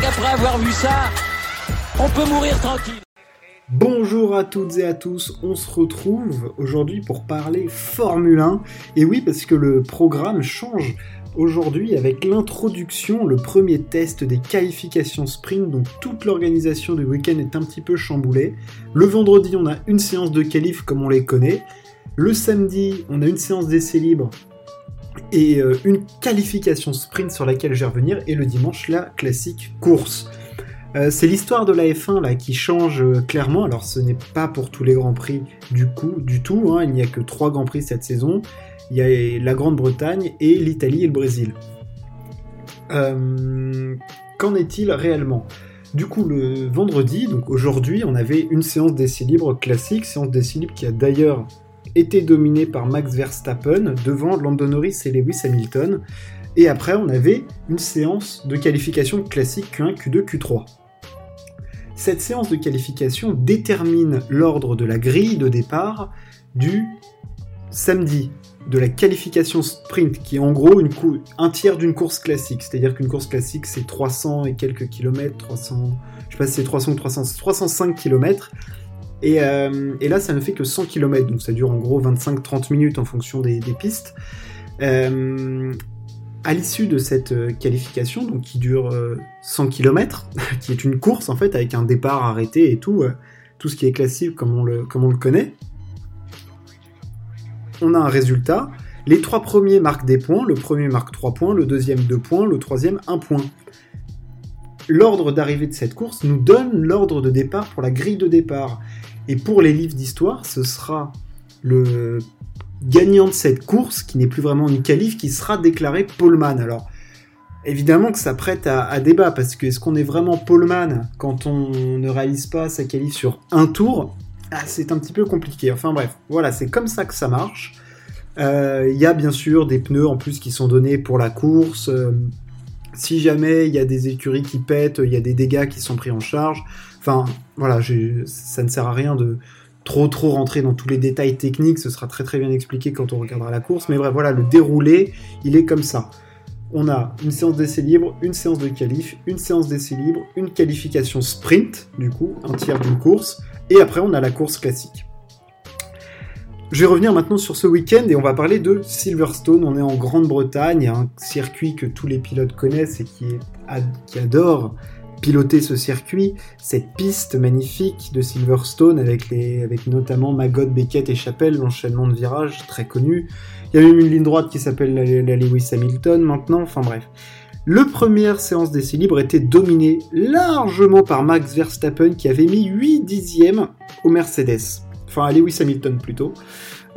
qu'après avoir vu ça, on peut mourir tranquille. Bonjour à toutes et à tous, on se retrouve aujourd'hui pour parler Formule 1. Et oui, parce que le programme change aujourd'hui avec l'introduction, le premier test des qualifications sprint, donc toute l'organisation du week-end est un petit peu chamboulée. Le vendredi, on a une séance de qualif comme on les connaît. Le samedi, on a une séance d'essai libre et euh, une qualification sprint sur laquelle je vais revenir. Et le dimanche, la classique course. Euh, c'est l'histoire de la F1 là qui change euh, clairement. Alors ce n'est pas pour tous les grands prix du coup, du tout. Hein. Il n'y a que trois grands prix cette saison. Il y a la Grande-Bretagne et l'Italie et le Brésil. Qu'en est-il réellement? Du coup, le vendredi, donc aujourd'hui, on avait une séance d'essai libre classique, séance d'essai libre qui a d'ailleurs été dominée par Max Verstappen devant Lando Norris et Lewis Hamilton. Et après, on avait une séance de qualification classique Q1, Q2, Q3. Cette séance de qualification détermine l'ordre de la grille de départ du samedi, de la qualification sprint, qui est en gros un tiers d'une course classique. C'est-à-dire qu'une course classique, c'est 300 et quelques kilomètres, 300, je sais pas si c'est 300 ou 300, 305 kilomètres. Et, euh, et, là, ça ne fait que 100 km, donc ça dure en gros 25-30 minutes en fonction des, pistes. Euh, à l'issue de cette euh, qualification, donc qui dure 100 euh, km, qui est une course en fait avec un départ arrêté et tout, tout ce qui est classique comme on le, comme on le connaît, on a un résultat. Les trois premiers marquent des points, le premier marque 3 points, le deuxième 2 points, le troisième 1 point. L'ordre d'arrivée de cette course nous donne l'ordre de départ pour la grille de départ. Et pour les livres d'histoire, ce sera le gagnant de cette course, qui n'est plus vraiment une qualif, qui sera déclaré poleman. Alors, évidemment que ça prête à, débat, parce que est-ce qu'on est vraiment poleman quand on ne réalise pas sa qualif sur un tour? Ah, C'est un petit peu compliqué. Enfin bref, voilà, c'est comme ça que ça marche. Euh, il y a bien sûr des pneus en plus qui sont donnés pour la course. Euh, si jamais il y a des écuries qui pètent, il y a des dégâts qui sont pris en charge. Enfin, voilà, ça ne sert à rien de, trop trop rentrer dans tous les détails techniques, ce sera très très bien expliqué quand on regardera la course, mais bref, voilà, le déroulé, il est comme ça. On a une séance d'essai libre, une séance de qualif, une séance d'essai libre, une qualification sprint, du coup, un tiers d'une course, et après on a la course classique. Je vais revenir maintenant sur ce week-end et on va parler de Silverstone. On est en Grande-Bretagne, un circuit que tous les pilotes connaissent et qui, qui adorent piloter ce circuit, cette piste magnifique de Silverstone avec, les, avec notamment Magog, Beckett et Chapelle, l'enchaînement de virages très connu. Il y a même une ligne droite qui s'appelle la, Lewis Hamilton maintenant, enfin bref. Le première séance d'essai libre était dominée largement par Max Verstappen qui avait mis 8 dixièmes au Mercedes. Enfin à Lewis Hamilton plutôt.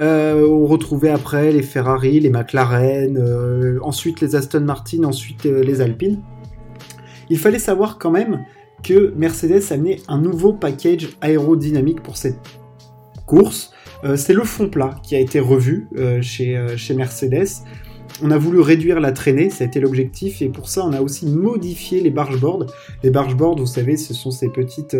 Euh, on retrouvait après les Ferrari, les McLaren, euh, ensuite les Aston Martin, ensuite euh, les Alpines. Il fallait savoir quand même que Mercedes a amené un nouveau package aérodynamique pour cette course. Euh, c'est le fond plat qui a été revu euh, chez, euh, chez Mercedes. On a voulu réduire la traînée, ça a été l'objectif, et pour ça on a aussi modifié les bargeboards. Les bargeboards, vous savez, ce sont ces petites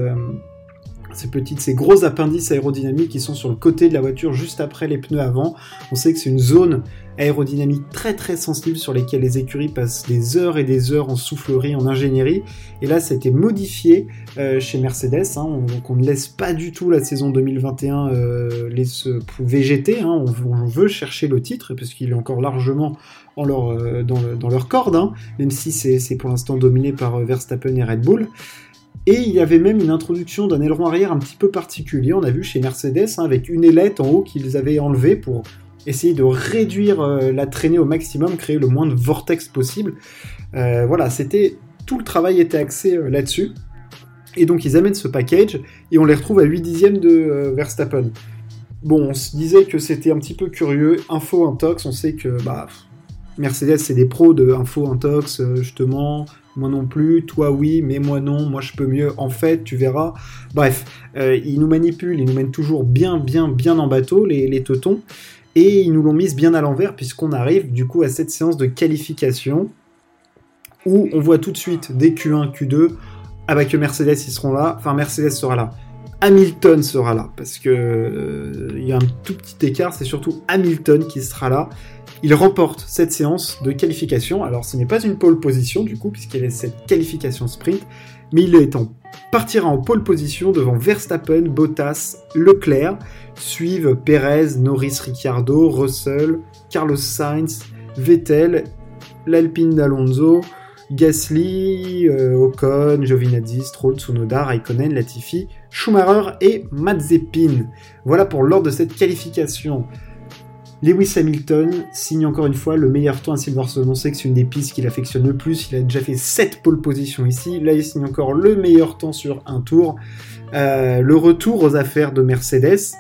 ces petites, ces gros appendices aérodynamiques qui sont sur le côté de la voiture juste après les pneus avant. On sait que c'est une zone aérodynamique très très sensible sur lesquelles les écuries passent des heures et des heures en soufflerie, en ingénierie. Et là, ça a été modifié euh, chez Mercedes. Hein. donc on ne laisse pas du tout la saison 2021 euh, les végéter. Hein. On, veut chercher le titre parce qu'il est encore largement en leur, euh, dans, leur corde, hein. même si c'est pour l'instant dominé par Verstappen et Red Bull. Et il y avait même une introduction d'un aileron arrière un petit peu particulier, on a vu chez Mercedes, hein, avec une ailette en haut qu'ils avaient enlevée pour essayer de réduire euh, la traînée au maximum, créer le moins de vortex possible. Euh, voilà, c'était tout le travail était axé euh, là-dessus. Et donc ils amènent ce package et on les retrouve à 8 dixièmes de Verstappen. Bon, on se disait que c'était un petit peu curieux, info intox, on sait que bah, Mercedes c'est des pros de info intox, justement, moi non plus, toi oui, mais moi non, moi je peux mieux, en fait, tu verras. Bref, euh, ils nous manipulent, ils nous mènent toujours bien, bien, bien en bateau, les, les teutons, et ils nous l'ont mise bien à l'envers, puisqu'on arrive du coup à cette séance de qualification, où on voit tout de suite des Q1, Q2, ah bah que Mercedes ils seront là, enfin Mercedes sera là. Hamilton sera là, parce que euh, il y a un tout petit écart, c'est surtout Hamilton qui sera là, il remporte cette séance de qualification. Alors ce n'est pas une pole position du coup, puisqu'il est cette qualification sprint, mais il est en partira en pole position devant Verstappen, Bottas, Leclerc, suivent Perez, Norris, Ricciardo, Russell, Carlos Sainz, Vettel, l'Alpine d'Alonso, Gasly, euh, Ocon, Giovinazzi, Stroll, Tsunoda, Raikkonen, Latifi, Schumacher et Mazepin. Voilà pour l'ordre de cette qualification. Lewis Hamilton signe encore une fois le meilleur temps à Silverstone. On sait que c'est une des pistes qu'il affectionne le plus. Il a déjà fait 7 pole positions ici. Là, il signe encore le meilleur temps sur un tour. Euh, le retour aux affaires de Mercedes.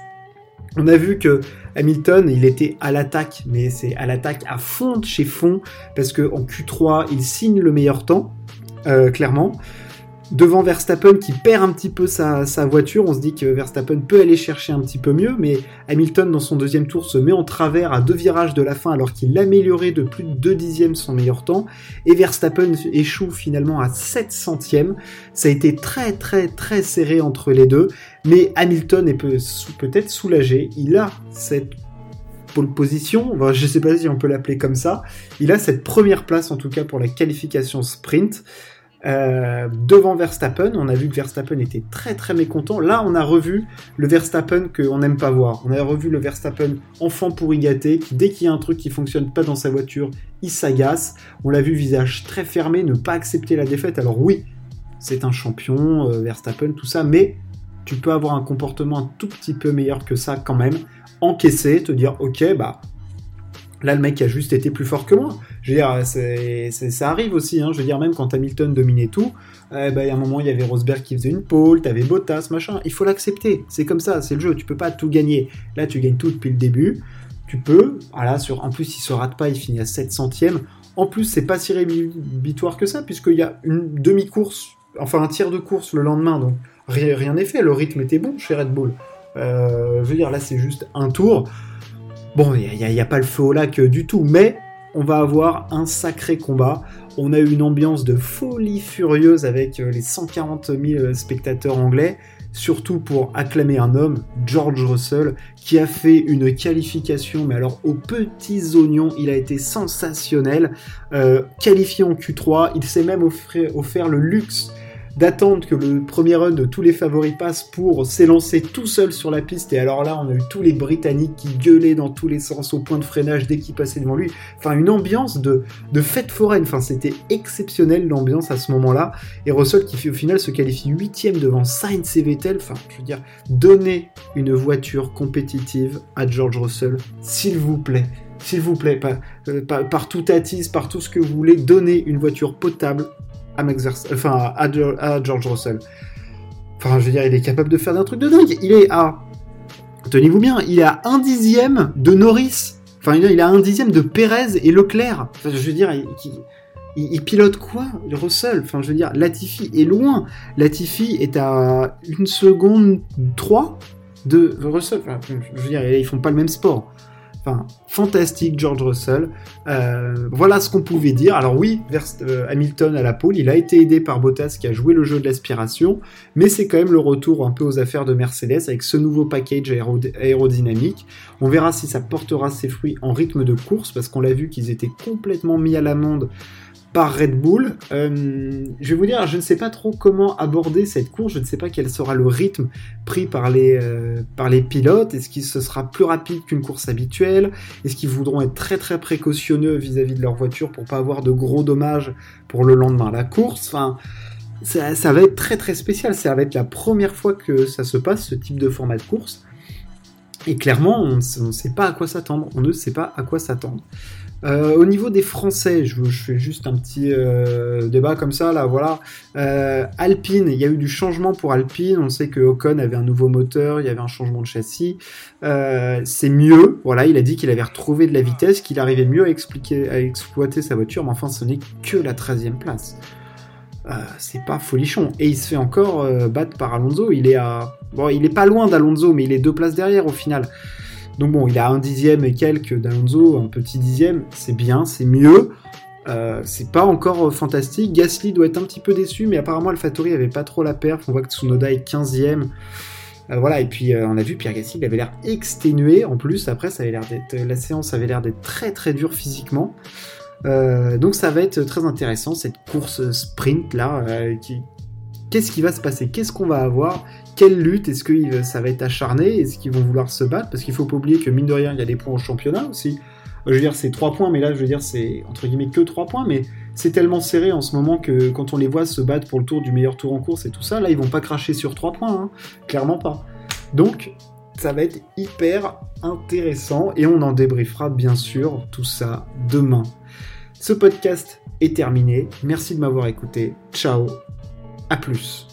On a vu que Hamilton, il était à l'attaque, mais c'est à l'attaque à fond chez fond, parce qu'en Q3, il signe le meilleur temps, euh, clairement devant Verstappen qui perd un petit peu sa, voiture. On se dit que Verstappen peut aller chercher un petit peu mieux, mais Hamilton dans son deuxième tour se met en travers à deux virages de la fin alors qu'il amélioré de plus de 2 dixièmes son meilleur temps. Et Verstappen échoue finalement à 7 centièmes. Ça a été très très très serré entre les deux, mais Hamilton est peut-être soulagé. Il a cette pole position, je ne sais pas si on peut l'appeler comme ça. Il a cette première place en tout cas pour la qualification sprint. Euh, devant Verstappen, on a vu que Verstappen était très très mécontent. Là, on a revu le Verstappen qu'on n'aime pas voir. On a revu le Verstappen enfant pourri gâté, qui dès qu'il y a un truc qui fonctionne pas dans sa voiture, il s'agace. On l'a vu visage très fermé, ne pas accepter la défaite. Alors oui, c'est un champion, euh, Verstappen, tout ça, mais tu peux avoir un comportement un tout petit peu meilleur que ça quand même. Encaisser, te dire ok, bah Là, le mec a juste été plus fort que moi. Je veux dire, ça arrive aussi. Hein. Je veux dire, même quand Hamilton dominait tout, eh ben, il y a un moment, il y avait Rosberg qui faisait une pole, t'avais Bottas, machin. Il faut l'accepter. C'est comme ça, c'est le jeu. Tu peux pas tout gagner. Là, tu gagnes tout depuis le début. Tu peux. Voilà, sur, en plus, il se rate pas, il finit à 7 centièmes. En plus, c'est pas si rédhibitoire que ça, puisqu'il y a une demi-course, enfin un tiers de course le lendemain. Donc, rien n'est fait. Le rythme était bon chez Red Bull. Euh, je veux dire, là, c'est juste un tour. Bon, il n'y a, pas le feu au lac du tout, mais on va avoir un sacré combat. On a eu une ambiance de folie furieuse avec euh, les 140 000 spectateurs anglais, surtout pour acclamer un homme, George Russell, qui a fait une qualification, mais alors aux petits oignons, il a été sensationnel. Euh, qualifié en Q3, il s'est même offert le luxe d'attendre que le premier run de tous les favoris passe pour s'élancer tout seul sur la piste. Et alors là, on a eu tous les Britanniques qui gueulaient dans tous les sens au point de freinage dès qu'ils passaient devant lui. Enfin, une ambiance de, de fête foraine. Enfin, c'était exceptionnel l'ambiance à ce moment-là. Et Russell qui au final se qualifie huitième devant Sainz et Vettel. Enfin, je veux dire, donnez une voiture compétitive à George Russell, s'il vous plaît s'il vous plaît, par, euh, par, par, tout attise, par tout ce que vous voulez, donnez une voiture potable à enfin à, George Russell. Enfin, je veux dire, il est capable de faire un truc de dingue. Il est à, tenez-vous bien, il est à un dixième de Norris. Enfin, il a un dixième de Perez et Leclerc. Enfin, je veux dire, il, pilote quoi, Russell? Enfin, je veux dire, Latifi est loin. Latifi est à une seconde 3 de Russell. Enfin, je veux dire, ils font pas le même sport fantastique George Russell. Euh, voilà ce qu'on pouvait dire. Alors oui, euh, Hamilton à la pole, il a été aidé par Bottas qui a joué le jeu de l'aspiration, mais c'est quand même le retour un peu aux affaires de Mercedes avec ce nouveau package aérodynamique. On verra si ça portera ses fruits en rythme de course, parce qu'on l'a vu qu'ils étaient complètement mis à l'amende par Red Bull. Euh, je vais vous dire, je ne sais pas trop comment aborder cette course, je ne sais pas quel sera le rythme pris par les, euh, par les pilotes. Est-ce qu'il ce sera plus rapide qu'une course habituelle? Est-ce qu'ils voudront être très très précautionneux vis-à-vis de leur voiture pour pas avoir de gros dommages pour le lendemain? La course Enfin, ça, ça va être très très spécial. Ça va être la première fois que ça se passe, ce type de format de course. Et clairement, on ne sait pas à quoi s'attendre. On ne sait pas à quoi s'attendre. Euh, au niveau des Français, je, fais juste un petit euh, débat comme ça, là, voilà. Euh, Alpine, il y a eu du changement pour Alpine. On sait que Ocon avait un nouveau moteur, il y avait un changement de châssis. c'est mieux, voilà. Il a dit qu'il avait retrouvé de la vitesse, qu'il arrivait mieux à, expliquer, à exploiter sa voiture, mais enfin, ce n'est que la 13e place. c'est pas folichon. Et il se fait encore battre par Alonso. Il est à. Bon, il est pas loin d'Alonso, mais il est deux places derrière au final. Donc bon, il a un dixième et quelques d'Alonso, un petit dixième, c'est bien, c'est mieux. Euh, c'est pas encore fantastique. Gasly doit être un petit peu déçu, mais apparemment AlphaTauri avait pas trop la perf. On voit que Tsunoda est 15ème. Euh, voilà, et puis euh, on a vu Pierre Gasly, il avait l'air exténué en plus. Après, ça l'air d'être, la séance avait l'air d'être très très dure physiquement. Euh, donc ça va être très intéressant cette course sprint là. Qu'est-ce qui va se passer? Qu'est-ce qu'on va avoir? Quelle lutte Est-ce que ça va être acharné Est-ce qu'ils vont vouloir se battre? Parce qu'il faut pas oublier que mine de rien, il y a des points au championnat aussi. Je veux dire, c'est 3 points, mais là, je veux dire, c'est entre guillemets que 3 points, mais c'est tellement serré en ce moment que quand on les voit se battre pour le tour du meilleur tour en course et tout ça, là, ils vont pas cracher sur 3 points, hein. clairement pas. Donc, ça va être hyper intéressant et on en débriefera bien sûr tout ça demain. Ce podcast est terminé. Merci de m'avoir écouté. Ciao. À plus.